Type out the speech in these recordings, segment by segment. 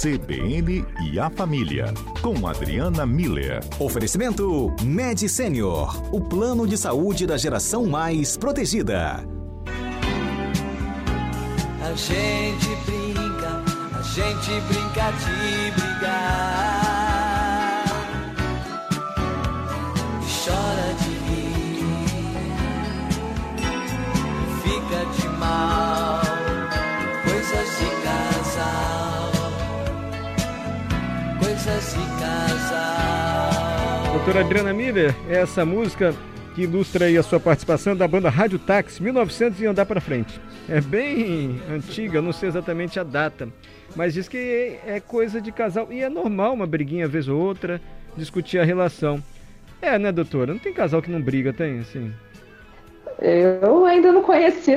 CBN e a Família, com Adriana Miller. Oferecimento Med Senior, o plano de saúde da geração mais protegida. A gente brinca, a gente brinca de brigar. Coisas de casal. Doutora Adriana Miller, essa música que ilustra aí a sua participação da banda Rádio Táxi, 1900 e andar para frente. É bem antiga, não sei exatamente a data, mas diz que é coisa de casal e é normal uma briguinha vez ou outra, discutir a relação. É, né, doutora? Não tem casal que não briga, tem, assim. Eu ainda não conheci,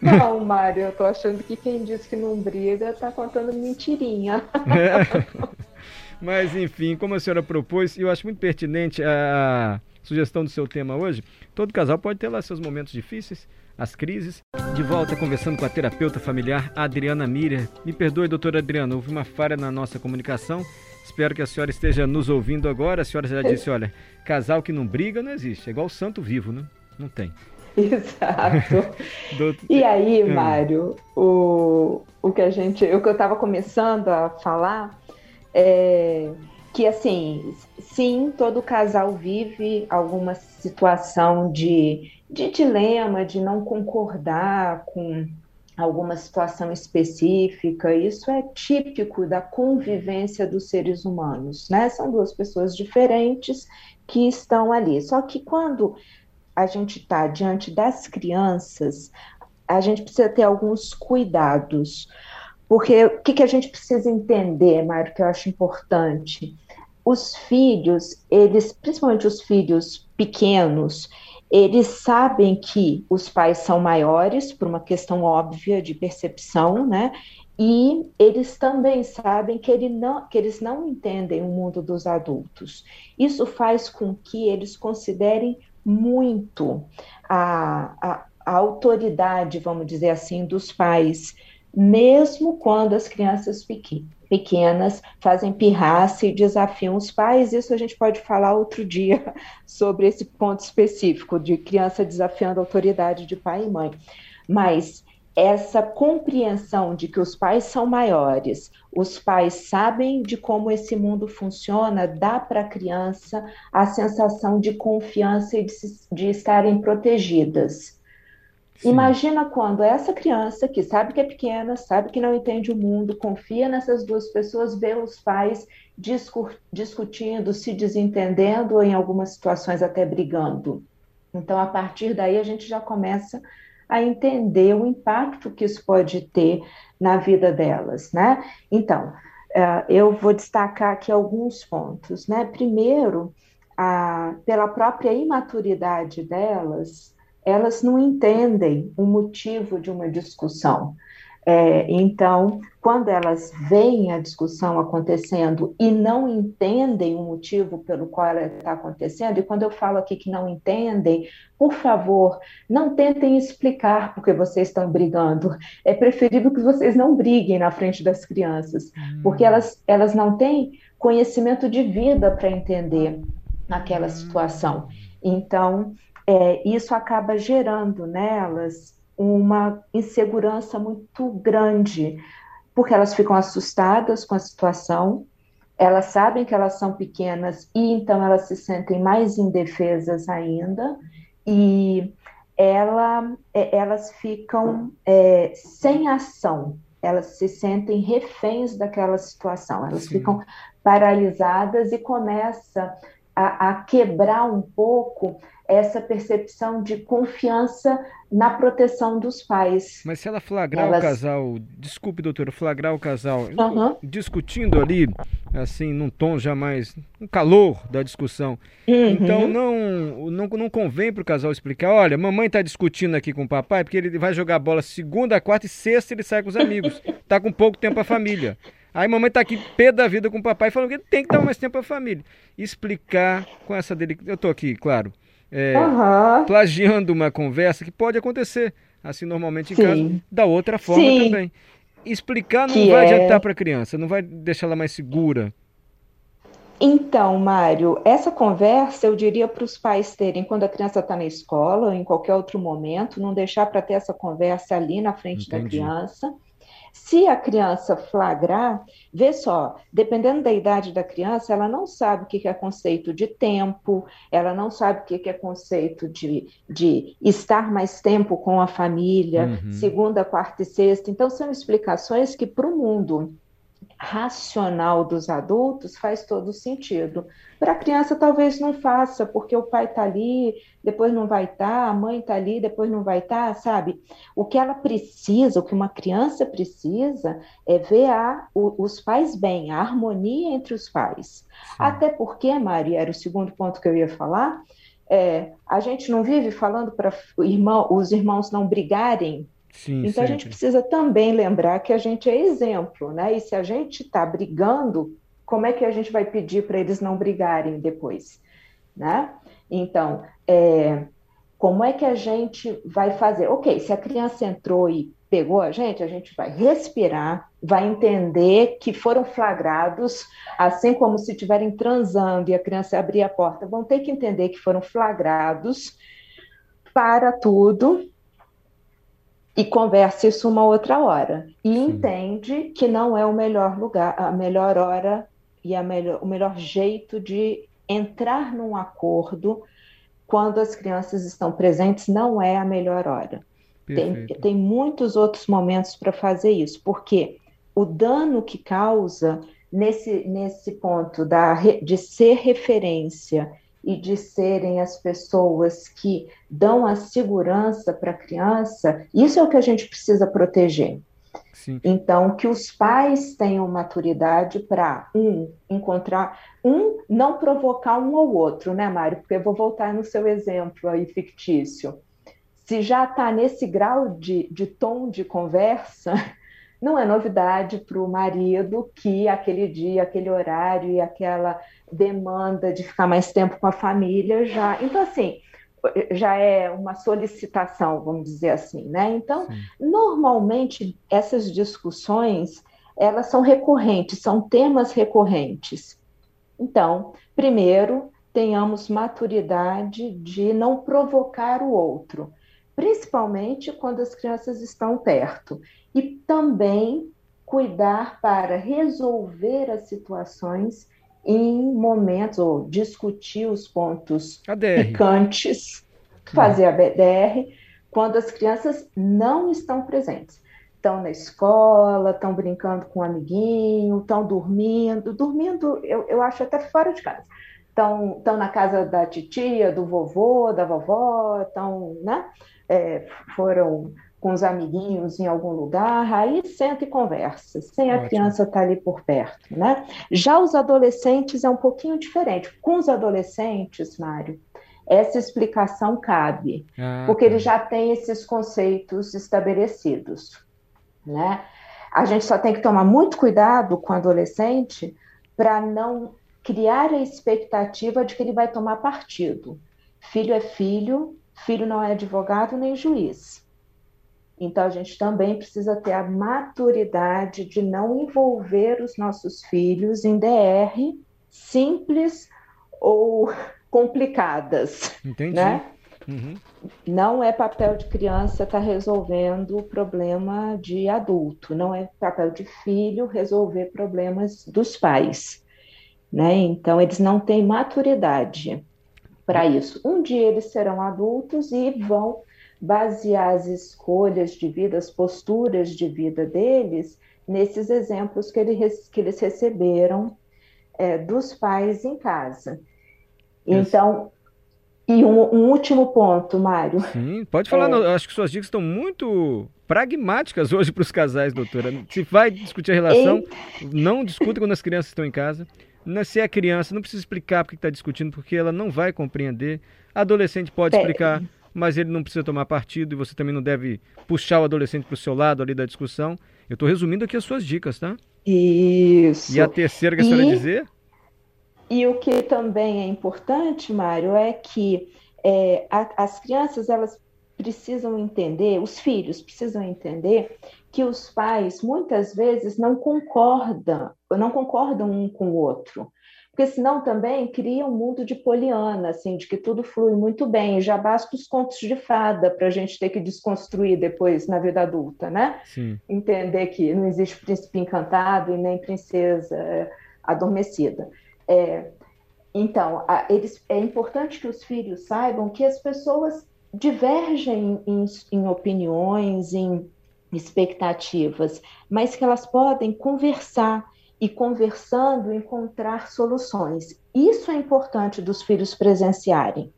não, Mário. Eu tô achando que quem diz que não briga tá contando mentirinha. É. Mas, enfim, como a senhora propôs, eu acho muito pertinente a sugestão do seu tema hoje. Todo casal pode ter lá seus momentos difíceis, as crises. De volta conversando com a terapeuta familiar Adriana Mira. Me perdoe, doutora Adriana, houve uma falha na nossa comunicação. Espero que a senhora esteja nos ouvindo agora. A senhora já disse, olha, casal que não briga não existe. É igual santo vivo, né? Não tem. Exato. E aí, Hum. Mário, o, o que a gente, o que eu estava começando a falar é que assim, sim, todo casal vive alguma situação de, de dilema, de não concordar com alguma situação específica. Isso é típico da convivência dos seres humanos, né? São duas pessoas diferentes que estão ali. Só que quando a gente está diante das crianças, a gente precisa ter alguns cuidados. Porque o que, que a gente precisa entender, Mário, que eu acho importante? Os filhos, eles, principalmente os filhos pequenos, eles sabem que os pais são maiores, por uma questão óbvia de percepção, né? E eles também sabem que, ele não, que eles não entendem o mundo dos adultos. Isso faz com que eles considerem muito a, a, a autoridade, vamos dizer assim, dos pais, mesmo quando as crianças pequ pequenas fazem pirraça e desafiam os pais. Isso a gente pode falar outro dia sobre esse ponto específico de criança desafiando a autoridade de pai e mãe. Mas essa compreensão de que os pais são maiores, os pais sabem de como esse mundo funciona, dá para a criança a sensação de confiança e de, de estarem protegidas. Sim. Imagina quando essa criança, que sabe que é pequena, sabe que não entende o mundo, confia nessas duas pessoas, vê os pais discutindo, se desentendendo, ou em algumas situações até brigando. Então, a partir daí, a gente já começa a entender o impacto que isso pode ter na vida delas, né? Então, eu vou destacar aqui alguns pontos, né? Primeiro, a, pela própria imaturidade delas, elas não entendem o motivo de uma discussão. É, então, quando elas veem a discussão acontecendo e não entendem o motivo pelo qual ela está acontecendo, e quando eu falo aqui que não entendem, por favor, não tentem explicar porque vocês estão brigando. É preferível que vocês não briguem na frente das crianças, porque elas, elas não têm conhecimento de vida para entender aquela situação. Então, é, isso acaba gerando nelas uma insegurança muito grande, porque elas ficam assustadas com a situação, elas sabem que elas são pequenas e então elas se sentem mais indefesas ainda, e ela, elas ficam é, sem ação, elas se sentem reféns daquela situação, elas Sim. ficam paralisadas e começa a, a quebrar um pouco essa percepção de confiança na proteção dos pais. Mas se ela flagrar Elas... o casal, desculpe, doutora, flagrar o casal uhum. discutindo ali, assim, num tom jamais, um calor da discussão. Uhum. Então não, não, não convém para o casal explicar, olha, mamãe está discutindo aqui com o papai porque ele vai jogar bola segunda, quarta e sexta ele sai com os amigos. Tá com pouco tempo a família. Aí mamãe tá aqui pé da vida com o papai falando que ele tem que dar mais tempo à família. Explicar com essa delicadeza. Eu tô aqui, claro é, uhum. plagiando uma conversa que pode acontecer, assim, normalmente em Sim. casa, da outra forma Sim. também. Explicar não vai é... adiantar para a criança, não vai deixar ela mais segura. Então, Mário, essa conversa eu diria para os pais terem quando a criança está na escola ou em qualquer outro momento, não deixar para ter essa conversa ali na frente Entendi. da criança se a criança flagrar, vê só, dependendo da idade da criança, ela não sabe o que é conceito de tempo, ela não sabe o que é conceito de, de estar mais tempo com a família, uhum. segunda, quarta e sexta. Então, são explicações que, para o mundo racional dos adultos faz todo sentido. Para a criança talvez não faça, porque o pai está ali, depois não vai estar, tá, a mãe está ali, depois não vai estar, tá, sabe? O que ela precisa, o que uma criança precisa é ver a, o, os pais bem, a harmonia entre os pais. Sim. Até porque, Maria, era o segundo ponto que eu ia falar, é, a gente não vive falando para irmão, os irmãos não brigarem Sim, então sempre. a gente precisa também lembrar que a gente é exemplo, né? E se a gente está brigando, como é que a gente vai pedir para eles não brigarem depois, né? Então, é, como é que a gente vai fazer? Ok, se a criança entrou e pegou a gente, a gente vai respirar, vai entender que foram flagrados, assim como se estiverem transando e a criança abrir a porta, vão ter que entender que foram flagrados para tudo e conversa isso uma outra hora. E Sim. entende que não é o melhor lugar, a melhor hora e a melhor, o melhor jeito de entrar num acordo quando as crianças estão presentes, não é a melhor hora. Tem, tem muitos outros momentos para fazer isso, porque o dano que causa nesse, nesse ponto da, de ser referência e de serem as pessoas que dão a segurança para a criança, isso é o que a gente precisa proteger. Sim. Então, que os pais tenham maturidade para, um, encontrar, um, não provocar um ao outro, né, Mário? Porque eu vou voltar no seu exemplo aí fictício. Se já está nesse grau de, de tom de conversa, não é novidade para o marido que aquele dia, aquele horário e aquela demanda de ficar mais tempo com a família já. Então, assim, já é uma solicitação, vamos dizer assim, né? Então, Sim. normalmente essas discussões elas são recorrentes, são temas recorrentes. Então, primeiro, tenhamos maturidade de não provocar o outro, principalmente quando as crianças estão perto, e também cuidar para resolver as situações em momentos, ou discutir os pontos picantes, fazer a BDR, quando as crianças não estão presentes. Estão na escola, estão brincando com um amiguinho, estão dormindo, dormindo, eu, eu acho até fora de casa. Estão, na casa da titia, do vovô, da vovó, estão, né? É, foram com os amiguinhos em algum lugar, aí senta e conversa, sem a criança estar tá ali por perto, né? Já os adolescentes é um pouquinho diferente. Com os adolescentes, Mário, essa explicação cabe, ah, porque tá. eles já têm esses conceitos estabelecidos, né? A gente só tem que tomar muito cuidado com o adolescente para não criar a expectativa de que ele vai tomar partido. Filho é filho, filho não é advogado nem juiz. Então, a gente também precisa ter a maturidade de não envolver os nossos filhos em DR simples ou complicadas. Entendi. Né? Uhum. Não é papel de criança estar tá resolvendo o problema de adulto, não é papel de filho resolver problemas dos pais. Né? Então, eles não têm maturidade para isso. Um dia eles serão adultos e vão basear as escolhas de vida, as posturas de vida deles nesses exemplos que, ele, que eles receberam é, dos pais em casa. Então, e um, um, último ponto, Mário. Sim, pode falar. É... acho que suas dicas estão muito pragmáticas hoje para os casais, doutora. Se vai discutir a relação, não discuta quando as crianças estão em casa. Se é criança, não precisa explicar porque está discutindo, porque ela não vai compreender. Adolescente pode explicar mas ele não precisa tomar partido e você também não deve puxar o adolescente para o seu lado ali da discussão. Eu estou resumindo aqui as suas dicas, tá? Isso. E a terceira que a senhora dizer? E o que também é importante, Mário, é que é, a, as crianças elas precisam entender, os filhos precisam entender que os pais muitas vezes não concordam, não concordam um com o outro. Porque senão também cria um mundo de poliana, assim, de que tudo flui muito bem. Já basta os contos de fada para a gente ter que desconstruir depois na vida adulta, né? Sim. Entender que não existe príncipe encantado e nem princesa é, adormecida. É, então, a, eles, é importante que os filhos saibam que as pessoas divergem em, em opiniões, em expectativas, mas que elas podem conversar e conversando encontrar soluções. Isso é importante dos filhos presenciarem.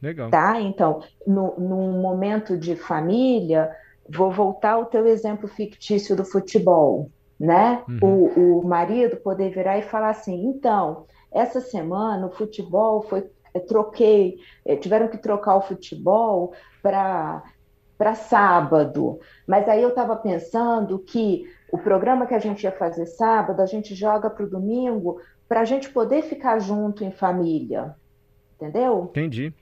Legal. Tá? Então, no, num momento de família, vou voltar ao teu exemplo fictício do futebol, né? Uhum. O, o marido poder virar e falar assim, então, essa semana o futebol foi troquei, eh, tiveram que trocar o futebol para para sábado. Mas aí eu estava pensando que o programa que a gente ia fazer sábado, a gente joga para o domingo para a gente poder ficar junto em família. Entendeu? Entendi.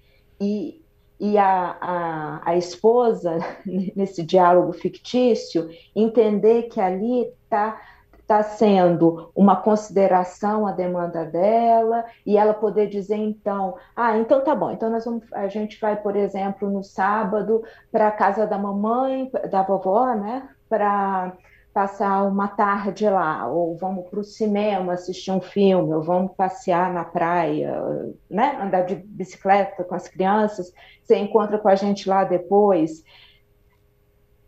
E, e a, a, a esposa, nesse diálogo fictício, entender que ali está está sendo uma consideração a demanda dela e ela poder dizer então, ah, então tá bom, então nós vamos, a gente vai, por exemplo, no sábado para a casa da mamãe, da vovó, né, para passar uma tarde lá, ou vamos para o cinema assistir um filme, ou vamos passear na praia, né, andar de bicicleta com as crianças, você encontra com a gente lá depois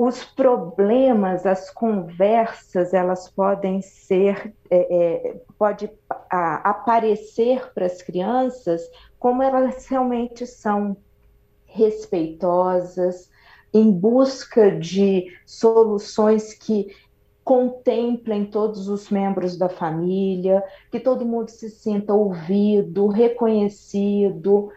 os problemas, as conversas, elas podem ser, é, é, pode a, aparecer para as crianças como elas realmente são respeitosas, em busca de soluções que contemplem todos os membros da família, que todo mundo se sinta ouvido, reconhecido,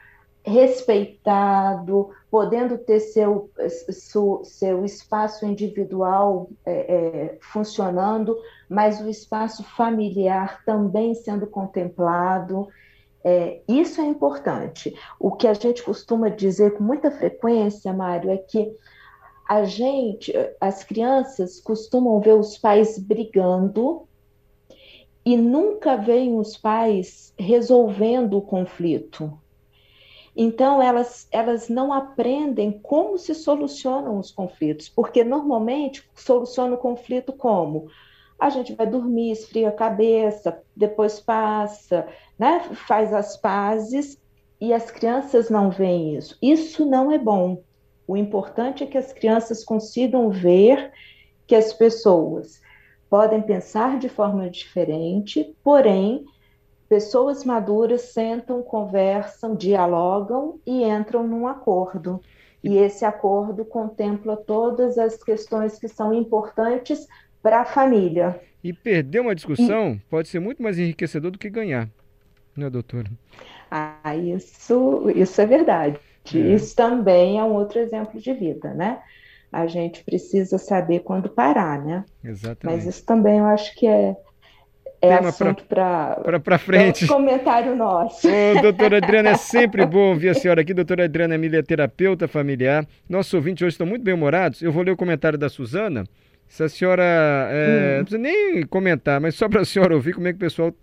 respeitado, podendo ter seu, seu, seu espaço individual é, é, funcionando, mas o espaço familiar também sendo contemplado. É, isso é importante. O que a gente costuma dizer com muita frequência, Mário, é que a gente, as crianças costumam ver os pais brigando e nunca veem os pais resolvendo o conflito. Então, elas, elas não aprendem como se solucionam os conflitos, porque normalmente soluciona o conflito como? A gente vai dormir, esfria a cabeça, depois passa, né? faz as pazes, e as crianças não veem isso. Isso não é bom. O importante é que as crianças consigam ver que as pessoas podem pensar de forma diferente, porém pessoas maduras sentam, conversam, dialogam e entram num acordo. E esse acordo contempla todas as questões que são importantes para a família. E perder uma discussão e... pode ser muito mais enriquecedor do que ganhar, né, doutora? Ah, isso, isso é verdade. É. Isso também é um outro exemplo de vida, né? A gente precisa saber quando parar, né? Exatamente. Mas isso também eu acho que é, é assunto para frente. comentário nosso. Ô, doutora Adriana, é sempre bom ouvir a senhora aqui. Doutora Adriana Emília, terapeuta familiar. Nossos ouvintes hoje estão muito bem-humorados. Eu vou ler o comentário da Suzana. Se a senhora. É, hum. Não precisa nem comentar, mas só para a senhora ouvir como é que o pessoal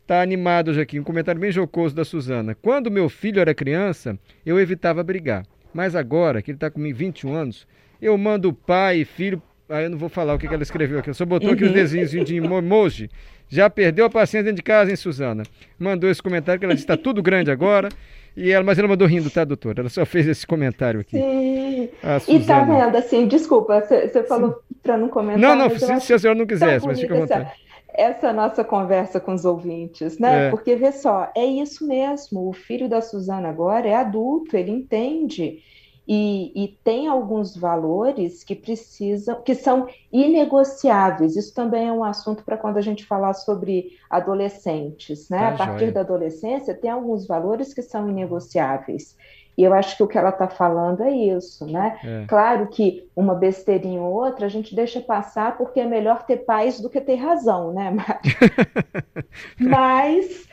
está animado hoje aqui. Um comentário bem jocoso da Suzana. Quando meu filho era criança, eu evitava brigar. Mas agora, que ele está com 21 anos, eu mando pai e filho. Aí eu não vou falar o que, que ela escreveu aqui. Ela só botou aqui os uhum. desenhos de emoji. Já perdeu a paciência dentro de casa, hein, Suzana? Mandou esse comentário que ela disse está tudo grande agora. E ela, mas ela mandou rindo, tá, doutora? Ela só fez esse comentário aqui. Sim. E tá vendo, assim, desculpa, você falou para não comentar. Não, não, se, se a senhora não quisesse, mas fica à vontade. Essa, essa nossa conversa com os ouvintes, né? É. Porque, vê só, é isso mesmo. O filho da Suzana agora é adulto, ele entende e, e, tem alguns valores que precisam, que são inegociáveis. Isso também é um assunto para quando a gente falar sobre adolescentes, né? Tá a partir joia. da adolescência tem alguns valores que são inegociáveis. E eu acho que o que ela está falando é isso, né? É. Claro que uma besteirinha ou outra a gente deixa passar porque é melhor ter paz do que ter razão, né? Mas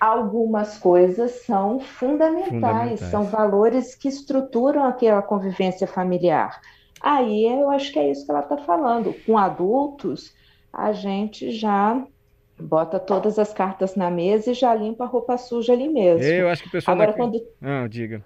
algumas coisas são fundamentais, fundamentais, são valores que estruturam aquela convivência familiar. Aí eu acho que é isso que ela está falando. Com adultos, a gente já bota todas as cartas na mesa e já limpa a roupa suja ali mesmo. Eu acho que o pessoal Agora, não... quando... Ah, diga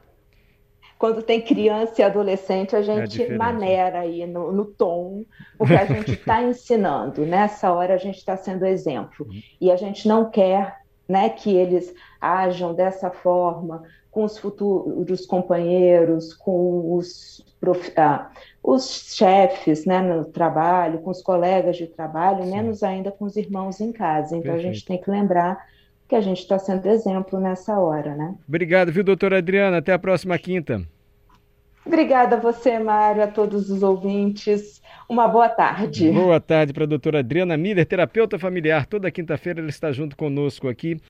quando tem criança e adolescente, a é gente é maneira aí no, no, tom o que a gente está ensinando. Nessa hora a gente está sendo exemplo. Uhum. E a gente não quer né, que eles ajam dessa forma com os futuros companheiros, com os, prof... ah, os chefes né, no trabalho, com os colegas de trabalho, Sim. menos ainda com os irmãos em casa. Então Perfeito. a gente tem que lembrar que a gente está sendo exemplo nessa hora, né? Obrigado, viu, doutora Adriana? Até a próxima quinta. Obrigada a você, Mário, a todos os ouvintes. Uma boa tarde. Boa tarde para a doutora Adriana Miller, terapeuta familiar. Toda quinta-feira ela está junto conosco aqui